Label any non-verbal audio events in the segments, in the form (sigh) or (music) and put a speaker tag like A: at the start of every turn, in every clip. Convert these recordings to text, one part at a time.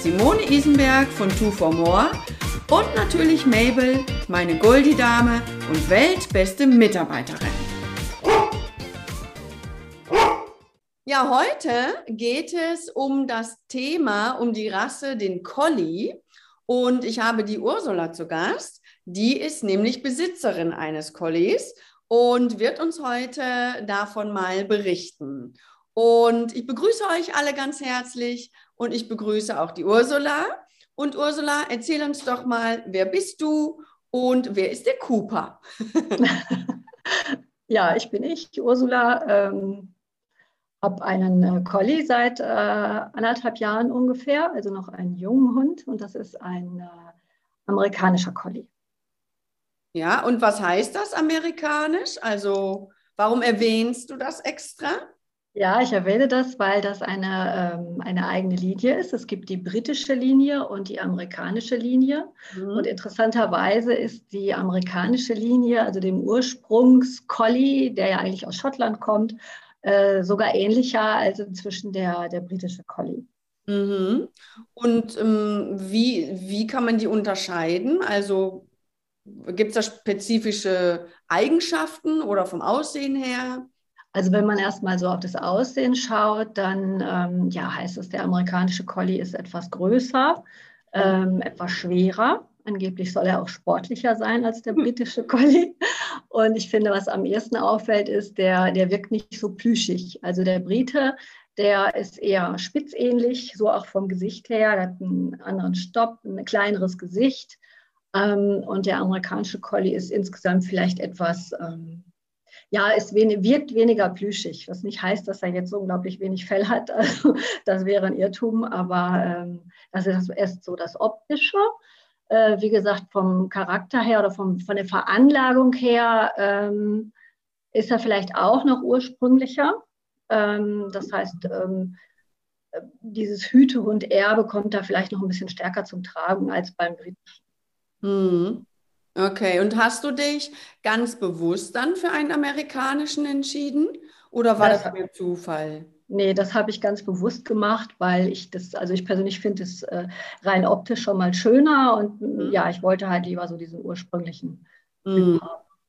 A: Simone Isenberg von Two for More und natürlich Mabel, meine Goldie-Dame und weltbeste Mitarbeiterin. Ja, heute geht es um das Thema, um die Rasse, den Collie. Und ich habe die Ursula zu Gast. Die ist nämlich Besitzerin eines Collies und wird uns heute davon mal berichten. Und ich begrüße euch alle ganz herzlich und ich begrüße auch die Ursula. Und Ursula, erzähl uns doch mal, wer bist du und wer ist der Cooper? (laughs)
B: ja, ich bin ich, Ursula. Ähm, habe einen äh, Collie seit äh, anderthalb Jahren ungefähr, also noch einen jungen Hund und das ist ein äh, amerikanischer Collie.
A: Ja, und was heißt das amerikanisch? Also warum erwähnst du das extra?
B: Ja, ich erwähne das, weil das eine, ähm, eine eigene Linie ist. Es gibt die britische Linie und die amerikanische Linie. Mhm. Und interessanterweise ist die amerikanische Linie, also dem Ursprungs-Collie, der ja eigentlich aus Schottland kommt, äh, sogar ähnlicher als inzwischen der, der britische Collie.
A: Mhm. Und ähm, wie, wie kann man die unterscheiden? Also gibt es da spezifische Eigenschaften oder vom Aussehen her?
B: Also wenn man erstmal so auf das Aussehen schaut, dann ähm, ja, heißt es, der amerikanische Collie ist etwas größer, ähm, etwas schwerer. Angeblich soll er auch sportlicher sein als der britische Collie. Und ich finde, was am ehesten auffällt, ist, der, der wirkt nicht so plüschig. Also der Brite, der ist eher spitzähnlich, so auch vom Gesicht her. Der hat einen anderen Stopp, ein kleineres Gesicht. Ähm, und der amerikanische Collie ist insgesamt vielleicht etwas, ähm, ja, es wirkt weniger plüschig, was nicht heißt, dass er jetzt so unglaublich wenig Fell hat. (laughs) Also, das wäre ein Irrtum, aber ähm, das ist erst so das Optische. Äh, wie gesagt, vom Charakter her oder vom, von der Veranlagung her ähm, ist er vielleicht auch noch ursprünglicher. Ähm, das heißt, ähm, dieses Hütehund-Erbe kommt da vielleicht noch ein bisschen stärker zum Tragen als beim britischen.
A: Mhm. Okay, und hast du dich ganz bewusst dann für einen amerikanischen entschieden oder war das, das mir Zufall?
B: Nee, das habe ich ganz bewusst gemacht, weil ich das, also ich persönlich finde es äh, rein optisch schon mal schöner und mhm. ja, ich wollte halt lieber so diesen ursprünglichen
A: mhm.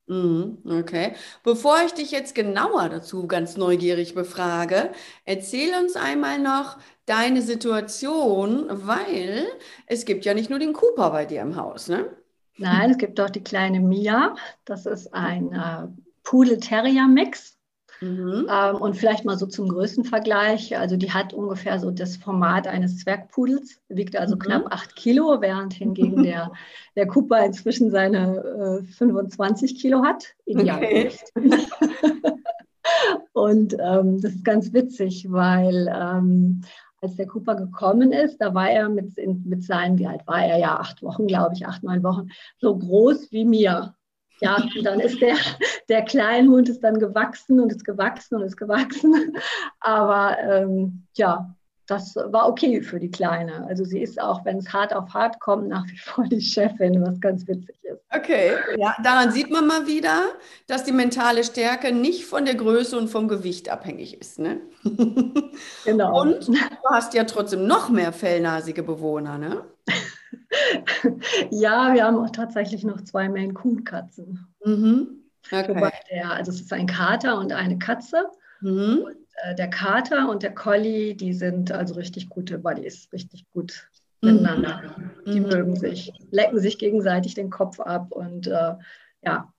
A: Mhm, okay. Bevor ich dich jetzt genauer dazu ganz neugierig befrage, erzähl uns einmal noch deine Situation, weil es gibt ja nicht nur den Cooper bei dir im Haus, ne?
B: Nein, es gibt auch die kleine Mia. Das ist ein äh, Pudel-Terrier-Mix. Mhm. Ähm, und vielleicht mal so zum Größenvergleich. Also die hat ungefähr so das Format eines Zwergpudels, wiegt also mhm. knapp 8 Kilo, während hingegen (laughs) der, der Cooper inzwischen seine äh, 25 Kilo hat. Idealgewicht. Okay. (laughs) und ähm, das ist ganz witzig, weil ähm, als der Cooper gekommen ist, da war er mit, mit seinen, wie alt war er? Ja, acht Wochen, glaube ich, acht, neun Wochen, so groß wie mir. Ja, und dann ist der, der Kleinhund ist dann gewachsen und ist gewachsen und ist gewachsen. (laughs) Aber ähm, ja, das war okay für die Kleine. Also sie ist auch, wenn es hart auf hart kommt, nach wie vor die Chefin, was ganz witzig ist.
A: Okay, ja, daran sieht man mal wieder, dass die mentale Stärke nicht von der Größe und vom Gewicht abhängig ist. Ne? (laughs) Genau. Und du hast ja trotzdem noch mehr fellnasige Bewohner, ne? (laughs)
B: ja, wir haben auch tatsächlich noch zwei Maine Coon Katzen. Mhm. Okay. Der, also es ist ein Kater und eine Katze. Mhm. Und, äh, der Kater und der Collie, die sind also richtig gute Buddies, richtig gut mhm. miteinander. Die mhm. mögen sich, lecken sich gegenseitig den Kopf ab und äh, ja,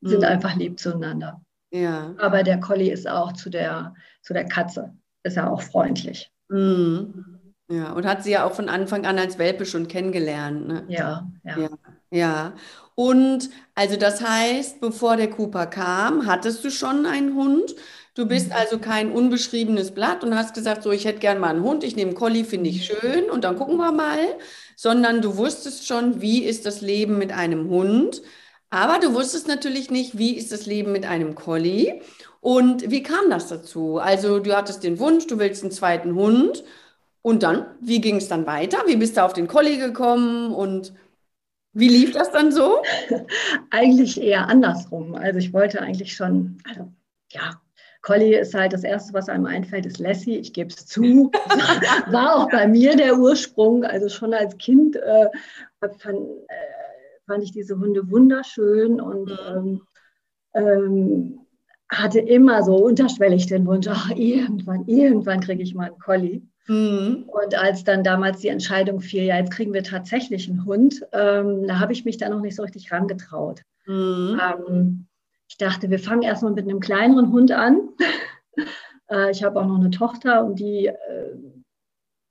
B: sind mhm. einfach lieb zueinander. Ja. Aber der Collie ist auch zu der, zu der Katze, ist er auch freundlich.
A: Mhm. Ja, und hat sie ja auch von Anfang an als Welpe schon kennengelernt. Ne?
B: Ja, ja,
A: ja. Ja. Und also das heißt, bevor der Cooper kam, hattest du schon einen Hund. Du bist mhm. also kein unbeschriebenes Blatt und hast gesagt, so, ich hätte gern mal einen Hund, ich nehme einen Collie, finde ich schön und dann gucken wir mal, sondern du wusstest schon, wie ist das Leben mit einem Hund, aber du wusstest natürlich nicht, wie ist das Leben mit einem Collie und wie kam das dazu? Also du hattest den Wunsch, du willst einen zweiten Hund und dann, wie ging es dann weiter? Wie bist du auf den Collie gekommen und wie lief das dann so? (laughs)
B: eigentlich eher andersrum. Also ich wollte eigentlich schon, also ja, Collie ist halt das Erste, was einem einfällt, ist Lassie. Ich gebe es zu. (laughs) War auch bei mir der Ursprung. Also schon als Kind äh, fand, äh, fand, ich diese Hunde wunderschön und mhm. ähm, ähm, hatte immer so unterschwellig den Wunsch, ach, irgendwann, irgendwann kriege ich mal einen Collie. Mhm. Und als dann damals die Entscheidung fiel, ja, jetzt kriegen wir tatsächlich einen Hund, ähm, da habe ich mich da noch nicht so richtig rangetraut. Mhm. Ähm, ich dachte, wir fangen erstmal mit einem kleineren Hund an. (laughs) äh, ich habe auch noch eine Tochter und die, äh,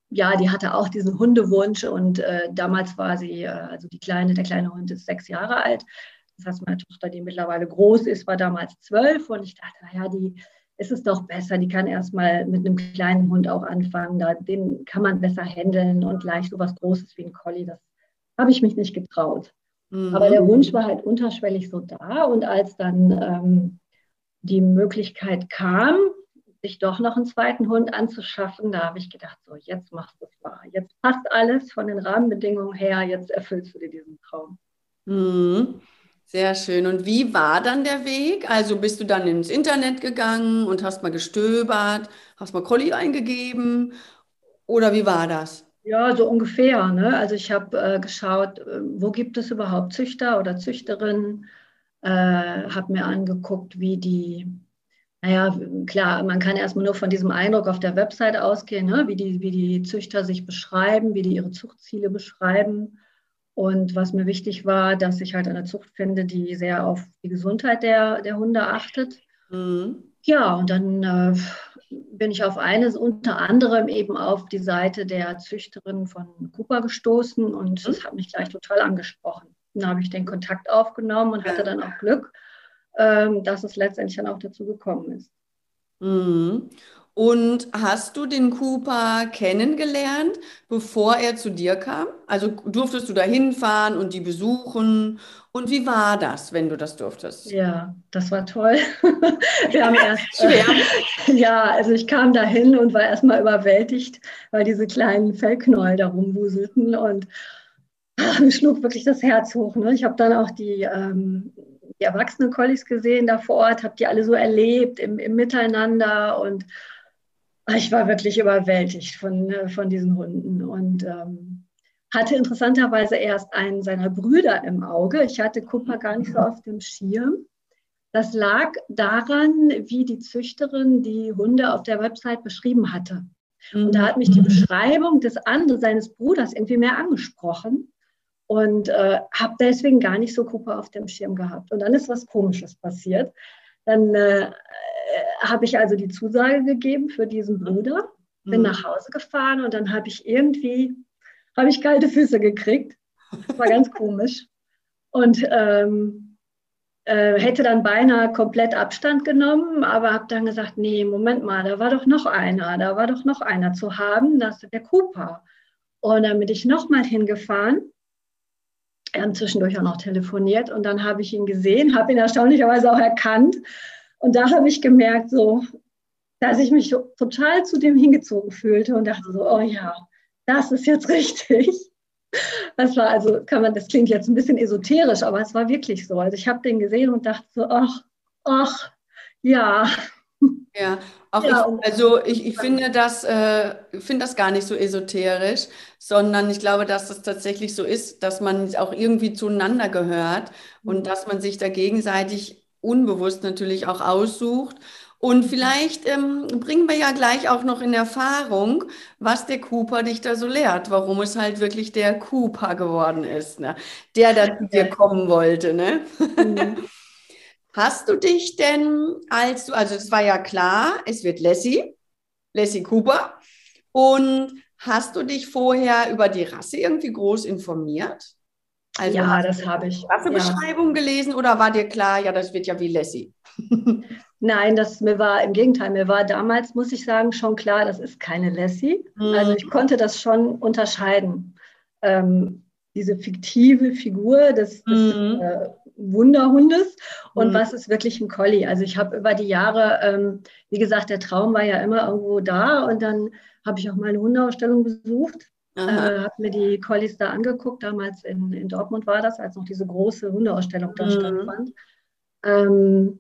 B: ja, die hatte auch diesen Hundewunsch und äh, damals war sie, also die kleine, der kleine Hund ist sechs Jahre alt. Das heißt, meine Tochter, die mittlerweile groß ist, war damals zwölf und ich dachte, naja, die ist es doch besser, die kann erstmal mit einem kleinen Hund auch anfangen. Da, den kann man besser handeln und gleich so was Großes wie ein Collie, das habe ich mich nicht getraut. Mhm. Aber der Wunsch war halt unterschwellig so da. Und als dann ähm, die Möglichkeit kam, sich doch noch einen zweiten Hund anzuschaffen, da habe ich gedacht, so jetzt machst du es wahr. Jetzt passt alles von den Rahmenbedingungen her, jetzt erfüllst du dir diesen Traum.
A: Mhm. Sehr schön. Und wie war dann der Weg? Also bist du dann ins Internet gegangen und hast mal gestöbert, hast mal Colli eingegeben oder wie war das?
B: Ja, so ungefähr. Ne? Also ich habe äh, geschaut, äh, wo gibt es überhaupt Züchter oder Züchterinnen, äh, habe mir angeguckt, wie die, naja, klar, man kann erstmal nur von diesem Eindruck auf der Website ausgehen, ne? wie, die, wie die Züchter sich beschreiben, wie die ihre Zuchtziele beschreiben. Und was mir wichtig war, dass ich halt eine Zucht finde, die sehr auf die Gesundheit der, der Hunde achtet. Mhm. Ja, und dann äh, bin ich auf eines unter anderem eben auf die Seite der Züchterin von Cooper gestoßen und das hat mich gleich total angesprochen. Dann habe ich den Kontakt aufgenommen und hatte dann auch Glück, ähm, dass es letztendlich dann auch dazu gekommen ist.
A: Mhm. Und hast du den Cooper kennengelernt, bevor er zu dir kam? Also durftest du da hinfahren und die besuchen? Und wie war das, wenn du das durftest?
B: Ja, das war toll. (laughs) Wir haben erst, (laughs) Schwer. Äh, ja, also ich kam da hin und war erstmal überwältigt, weil diese kleinen Fellknäuel da rumwuselten und ach, mir schlug wirklich das Herz hoch. Ne? Ich habe dann auch die, ähm, die erwachsenen Collies gesehen da vor Ort, habe die alle so erlebt im, im Miteinander und ich war wirklich überwältigt von, äh, von diesen Hunden und ähm, hatte interessanterweise erst einen seiner Brüder im Auge. Ich hatte Cooper gar nicht so auf dem Schirm. Das lag daran, wie die Züchterin die Hunde auf der Website beschrieben hatte. Und da hat mich die mhm. Beschreibung des anderen, seines Bruders, irgendwie mehr angesprochen und äh, habe deswegen gar nicht so Cooper auf dem Schirm gehabt. Und dann ist was Komisches passiert. Dann äh, habe ich also die Zusage gegeben für diesen mhm. Bruder, bin mhm. nach Hause gefahren und dann habe ich irgendwie, habe ich kalte Füße gekriegt. Das war ganz (laughs) komisch. Und ähm, äh, hätte dann beinahe komplett Abstand genommen, aber habe dann gesagt, nee, Moment mal, da war doch noch einer, da war doch noch einer zu haben, das ist der Cooper. Und dann bin ich nochmal hingefahren. Wir haben zwischendurch auch noch telefoniert und dann habe ich ihn gesehen, habe ihn erstaunlicherweise auch erkannt und da habe ich gemerkt, so, dass ich mich total zu dem hingezogen fühlte und dachte so, oh ja, das ist jetzt (laughs) richtig. Das war also, kann man, das klingt jetzt ein bisschen esoterisch, aber es war wirklich so. Also ich habe den gesehen und dachte so, ach, ach, ja.
A: Ja, auch ja, ich, also ich, ich finde das, äh, finde das gar nicht so esoterisch, sondern ich glaube, dass das tatsächlich so ist, dass man auch irgendwie zueinander gehört und mhm. dass man sich da gegenseitig unbewusst natürlich auch aussucht. Und vielleicht ähm, bringen wir ja gleich auch noch in Erfahrung, was der Cooper dich da so lehrt, warum es halt wirklich der Cooper geworden ist, ne? der da zu dir kommen wollte. Ne? Mhm. (laughs) Hast du dich denn, als du, also es war ja klar, es wird Lassie, Lassie Cooper, und hast du dich vorher über die Rasse irgendwie groß informiert?
B: Also ja, das habe ich.
A: Rassebeschreibung ja. gelesen oder war dir klar, ja, das wird ja wie Lassie? (laughs)
B: Nein, das mir war im Gegenteil, mir war damals, muss ich sagen, schon klar, das ist keine Lassie. Mhm. Also ich konnte das schon unterscheiden. Ähm, diese fiktive Figur des, des mhm. äh, Wunderhundes und mhm. was ist wirklich ein Collie. Also ich habe über die Jahre, ähm, wie gesagt, der Traum war ja immer irgendwo da und dann habe ich auch mal eine Hundeausstellung besucht, äh, habe mir die Collies da angeguckt, damals in, in Dortmund war das, als noch diese große Hundeausstellung da mhm. stattfand. Ähm,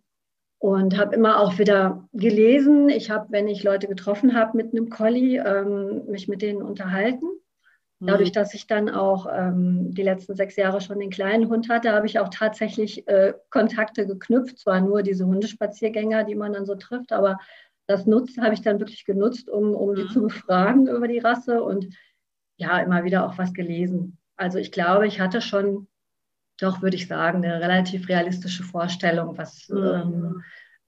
B: und habe immer auch wieder gelesen. Ich habe, wenn ich Leute getroffen habe mit einem Collie, ähm, mich mit denen unterhalten. Dadurch, mhm. dass ich dann auch ähm, die letzten sechs Jahre schon den kleinen Hund hatte, habe ich auch tatsächlich äh, Kontakte geknüpft. Zwar nur diese Hundespaziergänger, die man dann so trifft, aber das nutzt, habe ich dann wirklich genutzt, um, um die mhm. zu befragen über die Rasse und ja, immer wieder auch was gelesen. Also ich glaube, ich hatte schon doch, würde ich sagen, eine relativ realistische Vorstellung, was, mhm. ähm,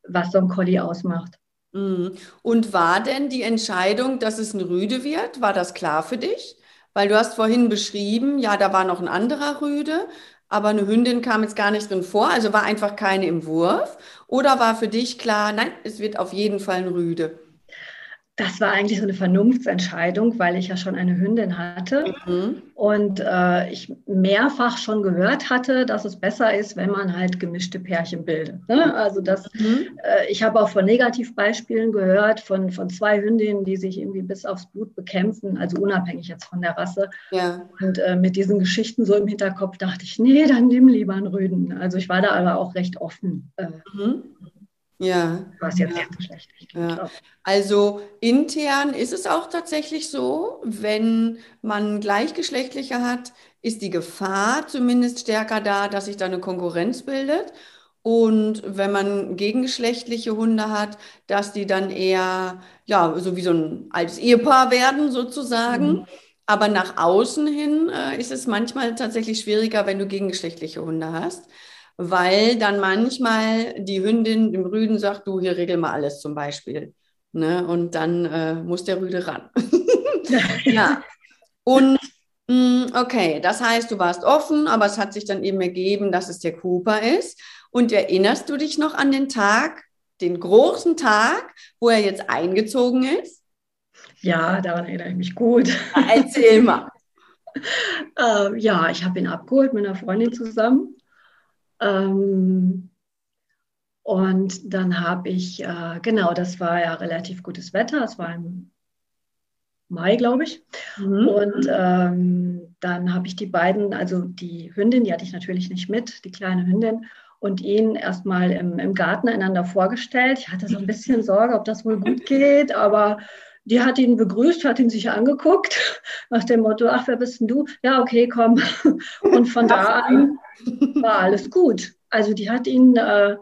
B: was so ein Collie ausmacht.
A: Mhm. Und war denn die Entscheidung, dass es ein Rüde wird, war das klar für dich? Weil du hast vorhin beschrieben, ja, da war noch ein anderer Rüde, aber eine Hündin kam jetzt gar nicht drin vor, also war einfach keine im Wurf. Oder war für dich klar, nein, es wird auf jeden Fall ein Rüde?
B: Das war eigentlich so eine Vernunftsentscheidung, weil ich ja schon eine Hündin hatte mhm. und äh, ich mehrfach schon gehört hatte, dass es besser ist, wenn man halt gemischte Pärchen bildet. Ne? Also das, mhm. äh, ich habe auch von Negativbeispielen gehört von, von zwei Hündinnen, die sich irgendwie bis aufs Blut bekämpfen, also unabhängig jetzt von der Rasse. Ja. Und äh, mit diesen Geschichten so im Hinterkopf dachte ich, nee, dann nimm lieber einen Rüden. Also ich war da aber auch recht offen. Äh, mhm.
A: Ja. Was jetzt ja. geschlechtlich ja. Also intern ist es auch tatsächlich so, wenn man gleichgeschlechtliche hat, ist die Gefahr zumindest stärker da, dass sich da eine Konkurrenz bildet. Und wenn man gegengeschlechtliche Hunde hat, dass die dann eher, ja, so wie so ein altes Ehepaar werden sozusagen. Mhm. Aber nach außen hin äh, ist es manchmal tatsächlich schwieriger, wenn du gegengeschlechtliche Hunde hast weil dann manchmal die Hündin dem Rüden sagt, du hier regel mal alles zum Beispiel. Ne? Und dann äh, muss der Rüde ran. (laughs) ja. Und mm, okay, das heißt, du warst offen, aber es hat sich dann eben ergeben, dass es der Cooper ist. Und erinnerst du dich noch an den Tag, den großen Tag, wo er jetzt eingezogen ist?
B: Ja, daran erinnere ich mich gut.
A: erzähl mal. (laughs)
B: äh, ja, ich habe ihn abgeholt mit einer Freundin zusammen. Ähm, und dann habe ich, äh, genau, das war ja relativ gutes Wetter, es war im Mai, glaube ich. Mhm. Und ähm, dann habe ich die beiden, also die Hündin, die hatte ich natürlich nicht mit, die kleine Hündin, und ihn erstmal im, im Garten einander vorgestellt. Ich hatte so ein bisschen Sorge, ob das wohl gut (laughs) geht, aber die hat ihn begrüßt, hat ihn sich angeguckt, (laughs) nach dem Motto, ach, wer bist denn du? Ja, okay, komm. (laughs) Und von da an war alles gut. Also die hat ihn äh,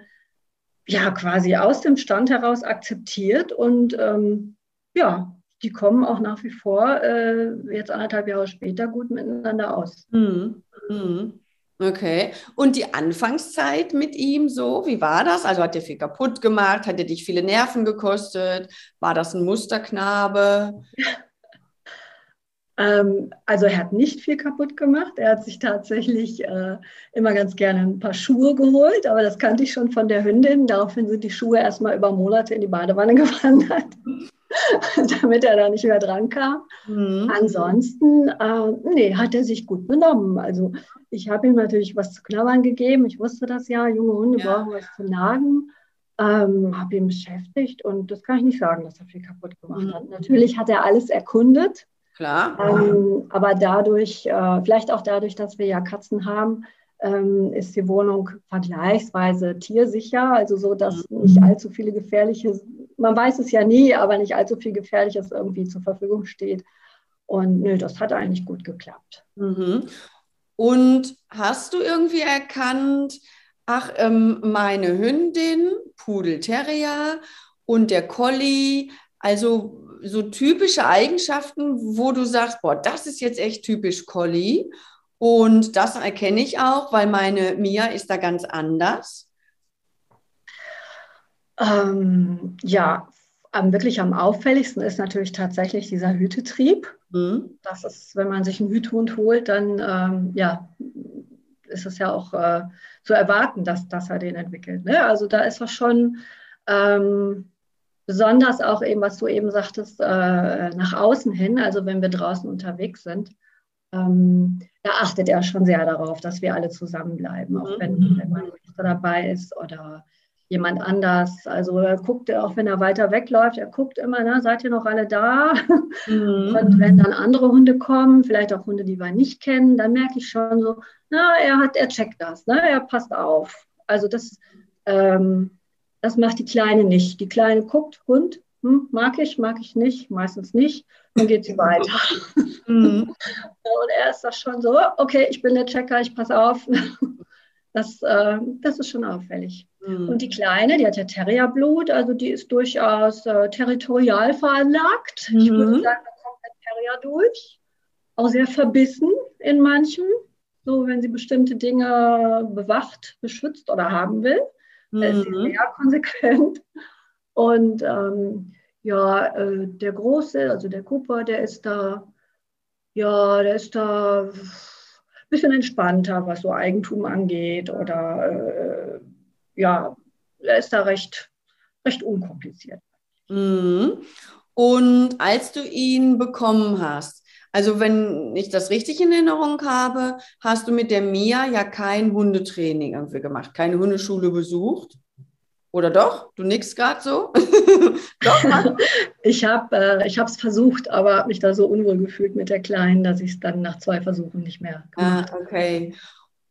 B: ja quasi aus dem Stand heraus akzeptiert und ähm, ja, die kommen auch nach wie vor äh, jetzt anderthalb Jahre später gut miteinander aus. Mhm.
A: Mhm. Okay. Und die Anfangszeit mit ihm so, wie war das? Also hat er viel kaputt gemacht? Hat er dich viele Nerven gekostet? War das ein Musterknabe? (laughs)
B: Ähm, also er hat nicht viel kaputt gemacht. Er hat sich tatsächlich äh, immer ganz gerne ein paar Schuhe geholt, aber das kannte ich schon von der Hündin. Daraufhin sind die Schuhe erstmal über Monate in die Badewanne (laughs) gewandert, (laughs) damit er da nicht mehr dran kam. Mhm. Ansonsten, äh, nee, hat er sich gut benommen. Also ich habe ihm natürlich was zu knabbern gegeben. Ich wusste das ja, junge Hunde ja. brauchen was zu nagen. Ähm, habe ihn beschäftigt und das kann ich nicht sagen, dass er viel kaputt gemacht mhm. hat. Natürlich hat er alles erkundet.
A: Klar.
B: Ähm, aber dadurch, äh, vielleicht auch dadurch, dass wir ja Katzen haben, ähm, ist die Wohnung vergleichsweise tiersicher, also so, dass mhm. nicht allzu viele gefährliche, man weiß es ja nie, aber nicht allzu viel Gefährliches irgendwie zur Verfügung steht. Und nö, das hat eigentlich gut geklappt.
A: Mhm. Und hast du irgendwie erkannt, ach, ähm, meine Hündin, Pudel Terrier und der Collie, also so typische Eigenschaften, wo du sagst, boah, das ist jetzt echt typisch Collie. Und das erkenne ich auch, weil meine Mia ist da ganz anders.
B: Ähm, ja, am, wirklich am auffälligsten ist natürlich tatsächlich dieser Hütetrieb. Mhm. Das ist, wenn man sich einen Hüthund holt, dann ähm, ja, ist es ja auch äh, zu erwarten, dass, dass er den entwickelt. Ne? Also da ist er schon Ähm, besonders auch eben, was du eben sagtest, äh, nach außen hin, also wenn wir draußen unterwegs sind, ähm, da achtet er schon sehr darauf, dass wir alle zusammenbleiben, auch wenn, mhm. wenn mein Richter dabei ist oder jemand anders. Also er guckt, auch wenn er weiter wegläuft, er guckt immer, na, seid ihr noch alle da? Mhm. Und wenn dann andere Hunde kommen, vielleicht auch Hunde, die wir nicht kennen, dann merke ich schon so, na, er hat, er checkt das, ne? er passt auf. Also das, ähm, das macht die Kleine nicht. Die Kleine guckt, Hund, hm, mag ich, mag ich nicht, meistens nicht, dann geht sie (laughs) weiter. Mhm. (laughs) Und er ist das schon so, okay, ich bin der Checker, ich passe auf. (laughs) Das, äh, das ist schon auffällig. Mhm. Und die Kleine, die hat ja Terrierblut, also die ist durchaus äh, territorial veranlagt. Mhm. Ich würde sagen, da kommt der Terrier durch. Auch sehr verbissen in manchen, so wenn sie bestimmte Dinge bewacht, beschützt oder haben will. Da ist sie mhm. sehr konsequent. Und ähm, ja, äh, der Große, also der Cooper, der ist da, ja, der ist da ein bisschen entspannter, was so Eigentum angeht. Oder äh, ja, er ist da recht, recht unkompliziert.
A: Mhm. Und als du ihn bekommen hast, also wenn ich das richtig in Erinnerung habe, hast du mit der Mia ja kein Hundetraining irgendwie gemacht, keine Hundeschule besucht. Oder doch? Du nickst gerade so? (laughs)
B: doch, (laughs) ich habe äh, es versucht, aber habe mich da so unwohl gefühlt mit der Kleinen, dass ich es dann nach zwei Versuchen nicht mehr
A: gemacht ah, okay.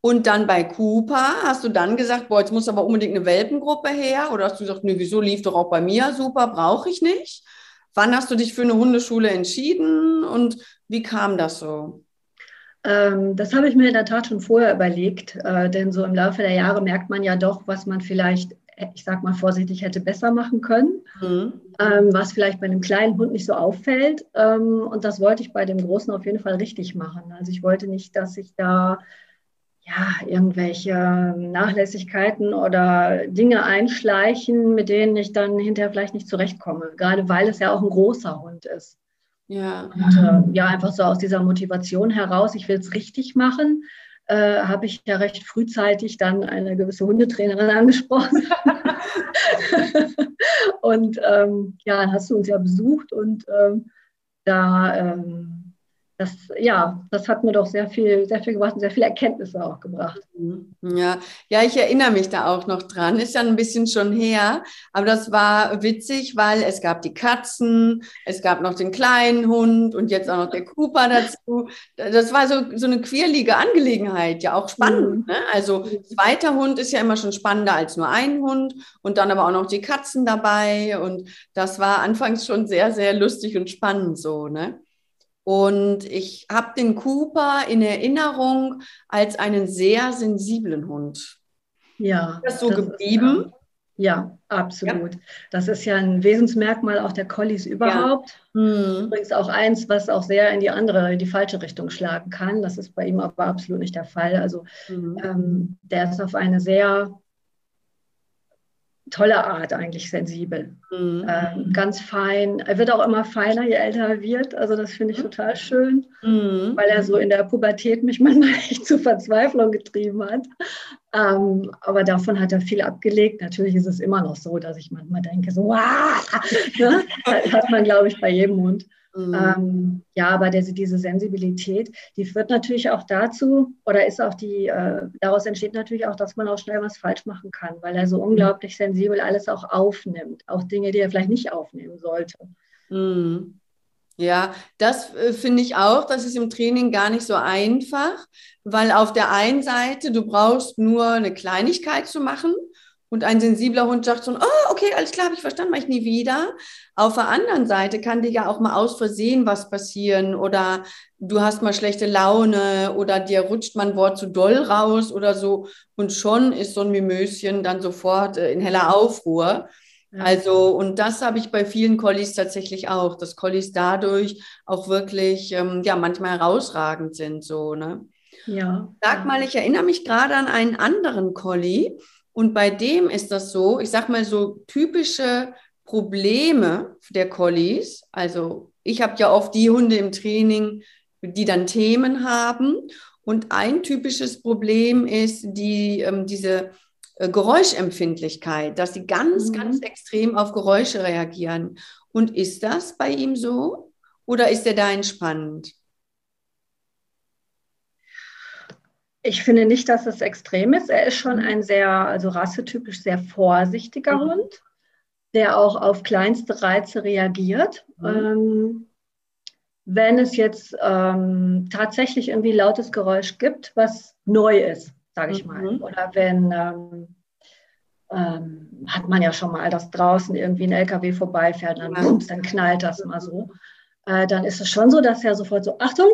A: Und dann bei Cooper hast du dann gesagt, boah, jetzt muss aber unbedingt eine Welpengruppe her? Oder hast du gesagt, nee, wieso lief doch auch bei mir super, brauche ich nicht? Wann hast du dich für eine Hundeschule entschieden und wie kam das so?
B: Ähm, das habe ich mir in der Tat schon vorher überlegt, äh, denn so im Laufe der Jahre merkt man ja doch, was man vielleicht ich sag mal vorsichtig, hätte besser machen können, mhm. ähm, was vielleicht bei einem kleinen Hund nicht so auffällt. Ähm, und das wollte ich bei dem Großen auf jeden Fall richtig machen. Also ich wollte nicht, dass ich da ja, irgendwelche Nachlässigkeiten oder Dinge einschleichen, mit denen ich dann hinterher vielleicht nicht zurechtkomme, gerade weil es ja auch ein großer Hund ist. Ja. Und, äh, ja, einfach so aus dieser Motivation heraus, ich will es richtig machen, äh, habe ich ja recht frühzeitig dann eine gewisse Hundetrainerin (laughs) angesprochen. und ähm, ja, dann hast du uns ja besucht und ähm, da ähm, das, ja, das hat mir doch sehr viel, sehr viel gebracht und sehr viele Erkenntnisse auch gebracht.
A: Mhm. Ja, ja, ich erinnere mich da auch noch dran. Ist ja ein bisschen schon her, aber das war witzig, weil es gab die Katzen, es gab noch den kleinen Hund und jetzt auch noch der Cooper dazu. Das war so, so eine quirlige Angelegenheit, ja auch spannend. Mhm. Ne? Also zweiter Hund ist ja immer schon spannender als nur ein Hund und dann aber auch noch die Katzen dabei und das war anfangs schon sehr, sehr lustig und spannend so, ne? Und ich habe den Cooper in Erinnerung als einen sehr sensiblen Hund.
B: Ja.
A: Ist das so das geblieben?
B: Ist, ja, absolut. Ja. Das ist ja ein Wesensmerkmal auch der Collies überhaupt. Ja. Mhm. Übrigens auch eins, was auch sehr in die andere, in die falsche Richtung schlagen kann. Das ist bei ihm aber absolut nicht der Fall. Also mhm. ähm, der ist auf eine sehr tolle Art eigentlich sensibel. Mhm. Ähm, ganz fein. Er wird auch immer feiner, je älter er wird. Also das finde ich mhm. total schön, mhm. weil er so in der Pubertät mich (laughs) manchmal echt zu Verzweiflung getrieben hat. Ähm, aber davon hat er viel abgelegt. Natürlich ist es immer noch so, dass ich manchmal denke, so, ah! (laughs) ne? hat man, glaube ich, bei jedem Hund. Mhm. Ähm, ja, aber der, diese Sensibilität, die führt natürlich auch dazu, oder ist auch die, äh, daraus entsteht natürlich auch, dass man auch schnell was falsch machen kann, weil er so mhm. unglaublich sensibel alles auch aufnimmt, auch Dinge, die er vielleicht nicht aufnehmen sollte.
A: Mhm. Ja, das äh, finde ich auch. Das ist im Training gar nicht so einfach, weil auf der einen Seite du brauchst nur eine Kleinigkeit zu machen und ein sensibler Hund sagt so, oh, okay, alles klar, habe ich verstanden, mache ich nie wieder. Auf der anderen Seite kann dir ja auch mal aus Versehen was passieren oder du hast mal schlechte Laune oder dir rutscht mal ein Wort zu doll raus oder so und schon ist so ein Mimöschen dann sofort äh, in heller Aufruhr. Also, und das habe ich bei vielen Collies tatsächlich auch, dass Collies dadurch auch wirklich, ähm, ja, manchmal herausragend sind, so, ne? Ja. Sag mal, ich erinnere mich gerade an einen anderen Collie, und bei dem ist das so, ich sag mal so typische Probleme der Collies. Also ich habe ja oft die Hunde im Training, die dann Themen haben. Und ein typisches Problem ist die, ähm, diese äh, Geräuschempfindlichkeit, dass sie ganz, mhm. ganz extrem auf Geräusche reagieren. Und ist das bei ihm so? Oder ist er da entspannt?
B: Ich finde nicht, dass es extrem ist. Er ist schon mhm. ein sehr, also rassetypisch sehr vorsichtiger mhm. Hund, der auch auf kleinste Reize reagiert. Mhm. Ähm, wenn es jetzt ähm, tatsächlich irgendwie lautes Geräusch gibt, was neu ist, sage ich mal. Mhm. Oder wenn, ähm, ähm, hat man ja schon mal, dass draußen irgendwie ein LKW vorbeifährt, dann, bums, dann knallt das mal so. Äh, dann ist es schon so, dass er sofort so, Achtung,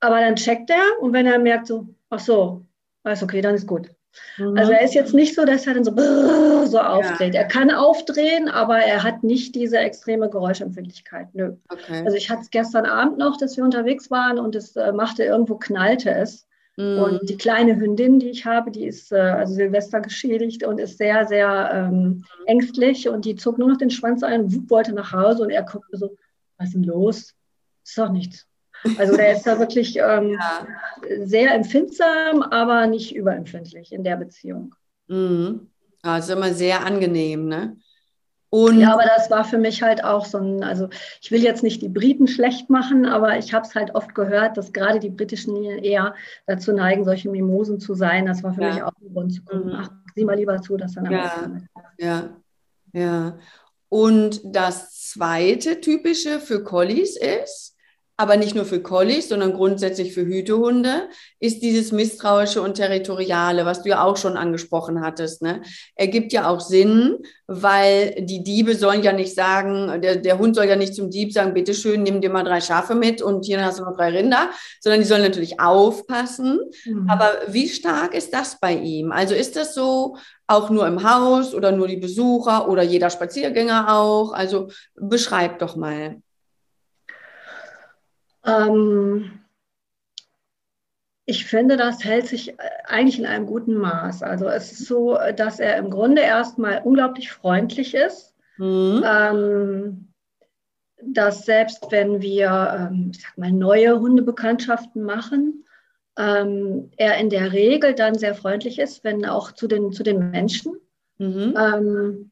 B: aber dann checkt er und wenn er merkt so, ach so, ist okay, dann ist gut. Mhm. Also er ist jetzt nicht so, dass er dann so, brrr, so aufdreht. Ja. Er kann aufdrehen, aber er hat nicht diese extreme Geräuschempfindlichkeit. Nö. Okay. Also ich hatte es gestern Abend noch, dass wir unterwegs waren und es äh, machte irgendwo, knallte es. Mhm. Und die kleine Hündin, die ich habe, die ist äh, also Silvester geschädigt und ist sehr, sehr ähm, mhm. ängstlich und die zog nur noch den Schwanz ein und wollte nach Hause und er guckte so, was ist denn los? Ist doch nichts. Also der ist da wirklich ähm, ja. sehr empfindsam, aber nicht überempfindlich in der Beziehung.
A: Mhm. Also immer sehr angenehm, ne?
B: Und ja, aber das war für mich halt auch so ein, also ich will jetzt nicht die Briten schlecht machen, aber ich habe es halt oft gehört, dass gerade die britischen eher dazu neigen, solche Mimosen zu sein. Das war für ja. mich auch ein Grund zu gucken, mhm. ach, sieh mal lieber zu, dass dann
A: ja. ja, ja. Und das zweite typische für Collies ist, aber nicht nur für Collies, sondern grundsätzlich für Hütehunde, ist dieses Misstrauische und Territoriale, was du ja auch schon angesprochen hattest. Ne? Ergibt ja auch Sinn, weil die Diebe sollen ja nicht sagen, der, der Hund soll ja nicht zum Dieb sagen, bitteschön, nimm dir mal drei Schafe mit und hier hast du noch drei Rinder, sondern die sollen natürlich aufpassen. Mhm. Aber wie stark ist das bei ihm? Also ist das so auch nur im Haus oder nur die Besucher oder jeder Spaziergänger auch? Also beschreib doch mal.
B: Ähm, ich finde, das hält sich äh, eigentlich in einem guten Maß. Also es ist so, dass er im Grunde erstmal unglaublich freundlich ist. Mhm. Ähm, dass selbst wenn wir, ähm, ich sag mal, neue Hundebekanntschaften machen, ähm, er in der Regel dann sehr freundlich ist, wenn auch zu den, zu den Menschen. Mhm.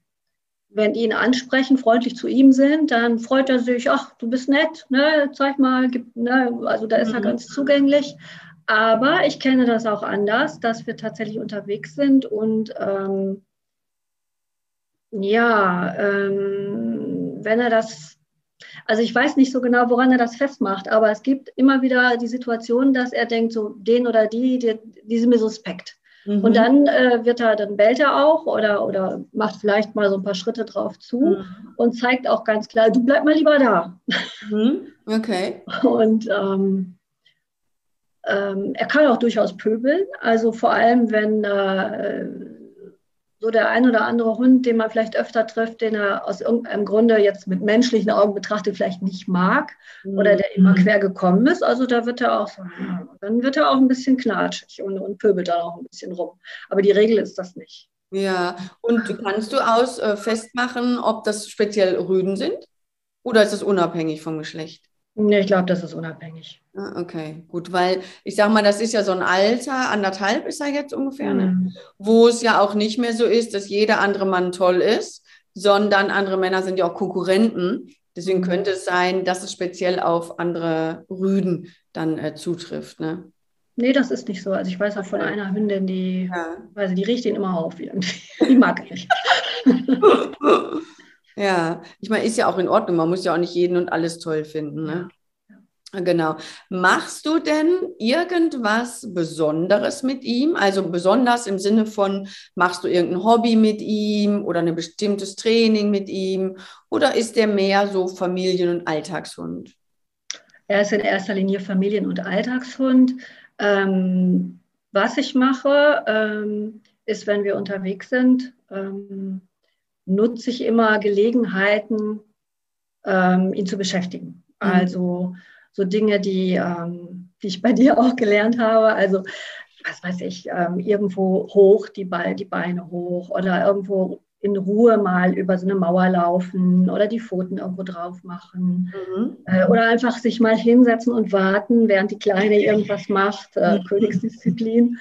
B: Wenn die ihn ansprechen, freundlich zu ihm sind, dann freut er sich, ach, du bist nett, ne, zeig mal, gib, ne, also da ist mhm. er ganz zugänglich. Aber ich kenne das auch anders, dass wir tatsächlich unterwegs sind und ähm, ja, ähm, wenn er das, also ich weiß nicht so genau, woran er das festmacht, aber es gibt immer wieder die Situation, dass er denkt, so den oder die, die, die sind mir suspekt. Mhm. Und dann äh, wird er, dann bellt er auch oder, oder macht vielleicht mal so ein paar Schritte drauf zu mhm. und zeigt auch ganz klar, du bleib mal lieber da.
A: Mhm. Okay.
B: Und ähm, ähm, er kann auch durchaus pöbeln, also vor allem, wenn äh, so der ein oder andere Hund, den man vielleicht öfter trifft, den er aus irgendeinem Grunde jetzt mit menschlichen Augen betrachtet vielleicht nicht mag mhm. oder der immer quer gekommen ist. Also da wird er auch so, dann wird er auch ein bisschen knatschig und, und pöbelt dann auch ein bisschen rum. Aber die Regel ist das nicht.
A: Ja, und kannst du aus äh, festmachen, ob das speziell Rüden sind oder ist das unabhängig vom Geschlecht?
B: Nee, ich glaube, das ist unabhängig.
A: Ah, okay, gut, weil ich sage mal, das ist ja so ein Alter, anderthalb ist er jetzt ungefähr, ne? mhm. ne? wo es ja auch nicht mehr so ist, dass jeder andere Mann toll ist, sondern andere Männer sind ja auch Konkurrenten. Deswegen mhm. könnte es sein, dass es speziell auf andere Rüden dann äh, zutrifft. Ne?
B: Nee, das ist nicht so. Also ich weiß auch von einer Hündin, die, ja. also die riecht ihn immer auf irgendwie. (laughs) Die mag ich nicht. (laughs)
A: Ja, ich meine, ist ja auch in Ordnung. Man muss ja auch nicht jeden und alles toll finden. Ne? Genau. Machst du denn irgendwas Besonderes mit ihm? Also besonders im Sinne von, machst du irgendein Hobby mit ihm oder ein bestimmtes Training mit ihm? Oder ist der mehr so Familien- und Alltagshund?
B: Er ist in erster Linie Familien- und Alltagshund. Ähm, was ich mache, ähm, ist, wenn wir unterwegs sind, ähm, nutze ich immer Gelegenheiten, ähm, ihn zu beschäftigen. Mhm. Also so Dinge, die, ähm, die ich bei dir (laughs) auch gelernt habe. Also was weiß ich, ähm, irgendwo hoch, die, Be die Beine hoch oder irgendwo in Ruhe mal über so eine Mauer laufen oder die Pfoten irgendwo drauf machen mhm. äh, oder einfach sich mal hinsetzen und warten, während die Kleine irgendwas macht, äh, mhm. Königsdisziplin.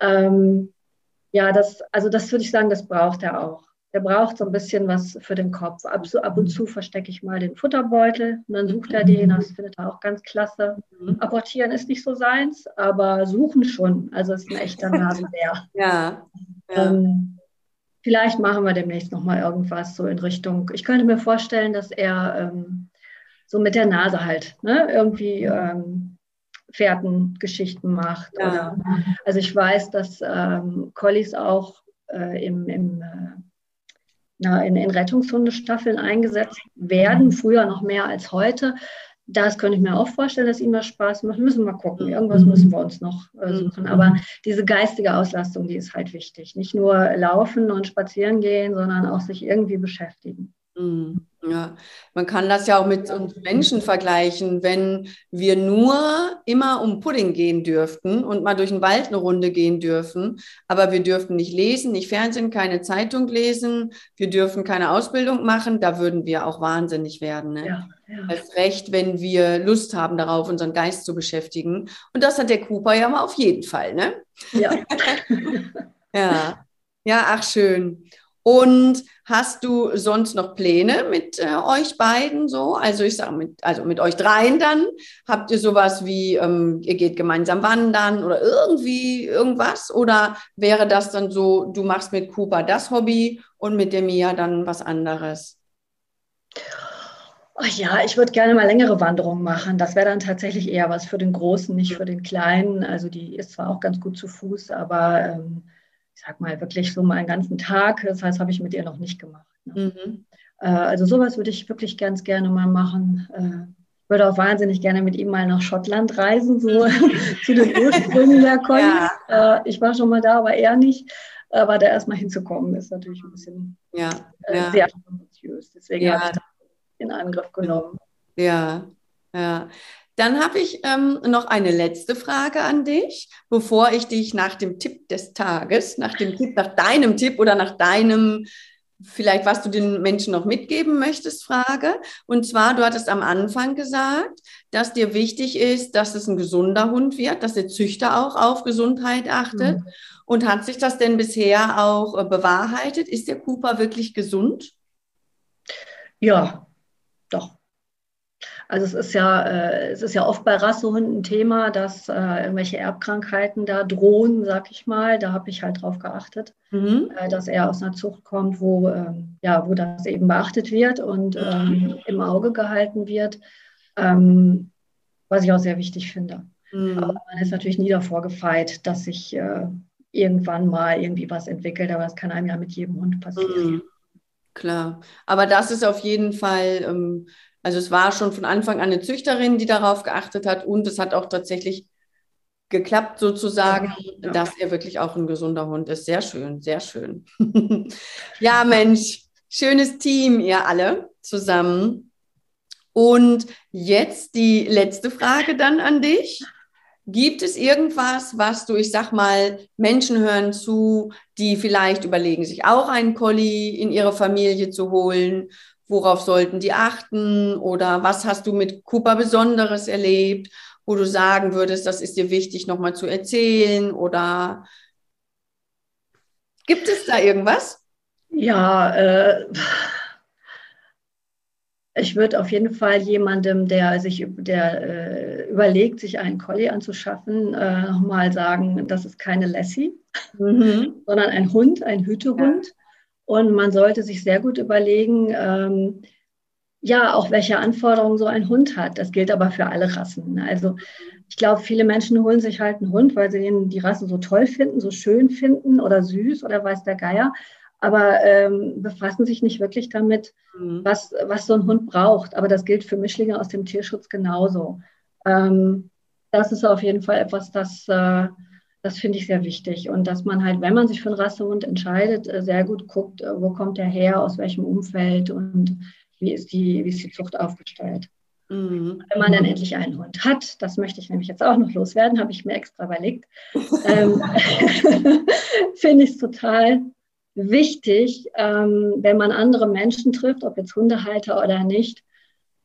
B: Ähm, Ja, das, also das würde ich sagen, das braucht er auch. Der braucht so ein bisschen was für den Kopf. Ab, so, ab und zu verstecke ich mal den Futterbeutel und dann sucht er den. Das findet er auch ganz klasse. Mhm. Apportieren ist nicht so seins, aber suchen schon. Also ist ein echter (laughs) Nasenbär.
A: ja.
B: ja. Ähm, vielleicht machen wir demnächst nochmal irgendwas so in Richtung. Ich könnte mir vorstellen, dass er ähm, so mit der Nase halt ne, irgendwie ähm, Fährtengeschichten macht. Ja. Oder, also ich weiß, dass ähm, Collies auch äh, im, im äh, in, in Rettungshundestaffeln eingesetzt werden, früher noch mehr als heute. Das könnte ich mir auch vorstellen, dass ihm das Spaß macht. Müssen wir mal gucken. Irgendwas mhm. müssen wir uns noch äh, mhm. suchen. Aber diese geistige Auslastung, die ist halt wichtig. Nicht nur laufen und spazieren gehen, sondern auch sich irgendwie beschäftigen.
A: Mhm. Ja, man kann das ja auch mit uns Menschen vergleichen. Wenn wir nur immer um Pudding gehen dürften und mal durch den Wald eine Runde gehen dürfen, aber wir dürften nicht lesen, nicht Fernsehen, keine Zeitung lesen, wir dürfen keine Ausbildung machen, da würden wir auch wahnsinnig werden. Ne? Ja, ja. Als recht, wenn wir Lust haben darauf, unseren Geist zu beschäftigen. Und das hat der Cooper ja mal auf jeden Fall. Ne?
B: Ja. (laughs)
A: ja. Ja, ach schön. Und hast du sonst noch Pläne mit äh, euch beiden so? Also ich sage mit, also mit euch dreien dann. Habt ihr sowas wie, ähm, ihr geht gemeinsam wandern oder irgendwie irgendwas? Oder wäre das dann so, du machst mit Cooper das Hobby und mit der Mia dann was anderes?
B: Oh ja, ich würde gerne mal längere Wanderungen machen. Das wäre dann tatsächlich eher was für den Großen, nicht für den Kleinen. Also die ist zwar auch ganz gut zu Fuß, aber ähm, ich sag mal, wirklich so mal einen ganzen Tag. Das heißt, habe ich mit ihr noch nicht gemacht. Ne? Mhm. Äh, also sowas würde ich wirklich ganz gerne mal machen. Äh, würde auch wahnsinnig gerne mit ihm mal nach Schottland reisen, so (laughs) zu den Ursprüngen der (laughs) Conny. Ja. Äh, ich war schon mal da, aber er nicht. Aber da erstmal hinzukommen, ist natürlich ein bisschen
A: ja. Äh, ja.
B: sehr ambitiös. Deswegen habe ich das in Angriff genommen.
A: Ja, ja. Dann habe ich ähm, noch eine letzte Frage an dich, bevor ich dich nach dem Tipp des Tages, nach dem Tipp, nach deinem Tipp oder nach deinem, vielleicht was du den Menschen noch mitgeben möchtest, frage. Und zwar, du hattest am Anfang gesagt, dass dir wichtig ist, dass es ein gesunder Hund wird, dass der Züchter auch auf Gesundheit achtet. Mhm. Und hat sich das denn bisher auch äh, bewahrheitet? Ist der Cooper wirklich gesund?
B: Ja. Also es ist ja, äh, es ist ja oft bei Rassehunden ein Thema, dass äh, irgendwelche Erbkrankheiten da drohen, sag ich mal. Da habe ich halt drauf geachtet, mhm. äh, dass er aus einer Zucht kommt, wo, ähm, ja, wo das eben beachtet wird und ähm, im Auge gehalten wird, ähm, was ich auch sehr wichtig finde. Mhm. Aber man ist natürlich nie davor gefeit, dass sich äh, irgendwann mal irgendwie was entwickelt, aber das kann einem ja mit jedem Hund passieren. Mhm.
A: Klar, aber das ist auf jeden Fall ähm, also es war schon von Anfang an eine Züchterin, die darauf geachtet hat und es hat auch tatsächlich geklappt sozusagen, ja. dass er wirklich auch ein gesunder Hund ist. Sehr schön, sehr schön. (laughs) ja, Mensch, schönes Team, ihr alle zusammen. Und jetzt die letzte Frage dann an dich. Gibt es irgendwas, was du, ich sag mal, Menschen hören zu, die vielleicht überlegen, sich auch einen Collie in ihre Familie zu holen worauf sollten die achten oder was hast du mit Cooper Besonderes erlebt, wo du sagen würdest, das ist dir wichtig nochmal zu erzählen oder gibt es da irgendwas?
B: Ja, äh, ich würde auf jeden Fall jemandem, der sich der, äh, überlegt, sich einen Collie anzuschaffen, äh, nochmal sagen, das ist keine Lassie, mhm. sondern ein Hund, ein Hütehund. Ja. Und man sollte sich sehr gut überlegen, ähm, ja, auch welche Anforderungen so ein Hund hat. Das gilt aber für alle Rassen. Also ich glaube, viele Menschen holen sich halt einen Hund, weil sie den, die Rasse so toll finden, so schön finden oder süß oder weiß der Geier, aber ähm, befassen sich nicht wirklich damit, mhm. was, was so ein Hund braucht. Aber das gilt für Mischlinge aus dem Tierschutz genauso. Ähm, das ist auf jeden Fall etwas, das äh, das finde ich sehr wichtig. Und dass man halt, wenn man sich für einen Rassehund entscheidet, äh, sehr gut guckt, äh, wo kommt der her, aus welchem Umfeld und wie ist die, wie ist die Zucht aufgestellt. Mhm. Wenn man dann endlich einen Hund hat, das möchte ich nämlich jetzt auch noch loswerden, habe ich mir extra überlegt, (laughs) ähm, (laughs) finde ich es total wichtig, ähm, wenn man andere Menschen trifft, ob jetzt Hundehalter oder nicht,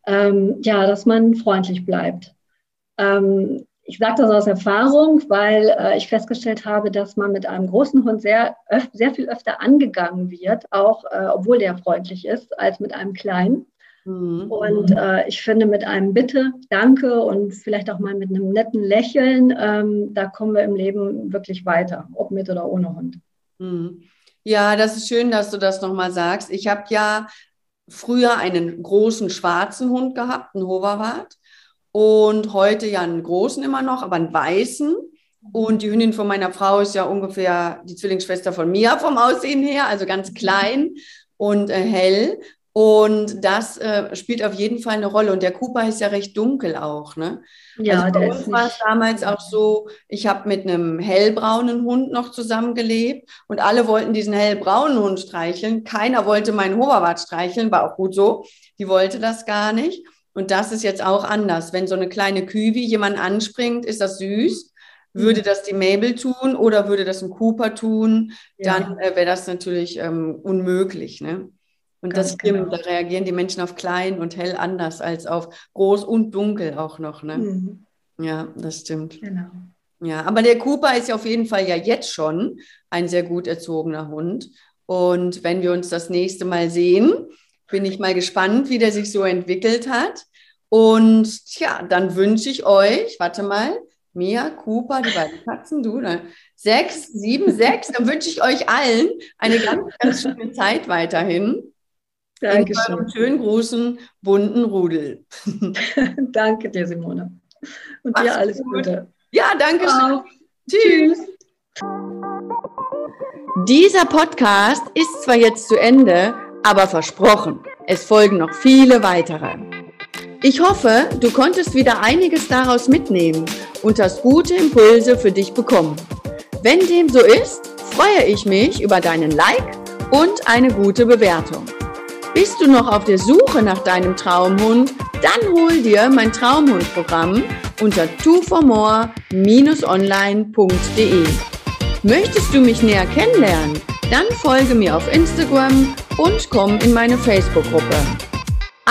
B: ähm, ja, dass man freundlich bleibt. Ähm, ich sage das aus Erfahrung, weil äh, ich festgestellt habe, dass man mit einem großen Hund sehr, sehr viel öfter angegangen wird, auch äh, obwohl der freundlich ist, als mit einem kleinen. Mhm. Und äh, ich finde, mit einem Bitte, Danke und vielleicht auch mal mit einem netten Lächeln, ähm, da kommen wir im Leben wirklich weiter, ob mit oder ohne Hund.
A: Mhm. Ja, das ist schön, dass du das nochmal sagst. Ich habe ja früher einen großen schwarzen Hund gehabt, einen Hoverwart und heute ja einen großen immer noch, aber einen weißen. Und die Hündin von meiner Frau ist ja ungefähr die Zwillingsschwester von mir vom Aussehen her, also ganz klein und äh, hell. Und das äh, spielt auf jeden Fall eine Rolle. Und der Cooper ist ja recht dunkel auch. Ne? Ja, also bei uns war es damals auch so, ich habe mit einem hellbraunen Hund noch zusammengelebt und alle wollten diesen hellbraunen Hund streicheln. Keiner wollte meinen Hoverwart streicheln, war auch gut so. Die wollte das gar nicht. Und das ist jetzt auch anders. Wenn so eine kleine Küwi jemand anspringt, ist das süß. Würde mhm. das die Mabel tun oder würde das ein Cooper tun, dann äh, wäre das natürlich ähm, unmöglich. Ne? Und Ganz das stimmt, genau. da reagieren die Menschen auf klein und hell anders als auf groß und dunkel auch noch. Ne? Mhm. Ja, das stimmt. Genau. Ja, aber der Cooper ist ja auf jeden Fall ja jetzt schon ein sehr gut erzogener Hund. Und wenn wir uns das nächste Mal sehen, bin ich mal gespannt, wie der sich so entwickelt hat. Und tja, dann wünsche ich euch, warte mal, Mia, Cooper, die beiden Katzen, du, ne? sechs, sieben, sechs, dann wünsche ich euch allen eine ganz, ganz schöne Zeit weiterhin. Dankeschön. In einem schönen großen, bunten Rudel. (laughs)
B: danke dir, Simone. Und Mach's dir alles gut. Gute.
A: Ja, danke schön. Tschüss. Dieser Podcast ist zwar jetzt zu Ende, aber versprochen, es folgen noch viele weitere. Ich hoffe, du konntest wieder einiges daraus mitnehmen und hast gute Impulse für dich bekommen. Wenn dem so ist, freue ich mich über deinen Like und eine gute Bewertung. Bist du noch auf der Suche nach deinem Traumhund? Dann hol dir mein Traumhundprogramm unter twoformore-online.de. Möchtest du mich näher kennenlernen? Dann folge mir auf Instagram und komm in meine Facebook-Gruppe.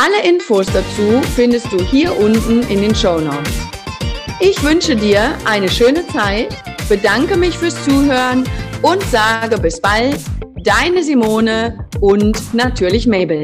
A: Alle Infos dazu findest du hier unten in den Show Notes. Ich wünsche dir eine schöne Zeit, bedanke mich fürs Zuhören und sage bis bald, deine Simone und natürlich Mabel.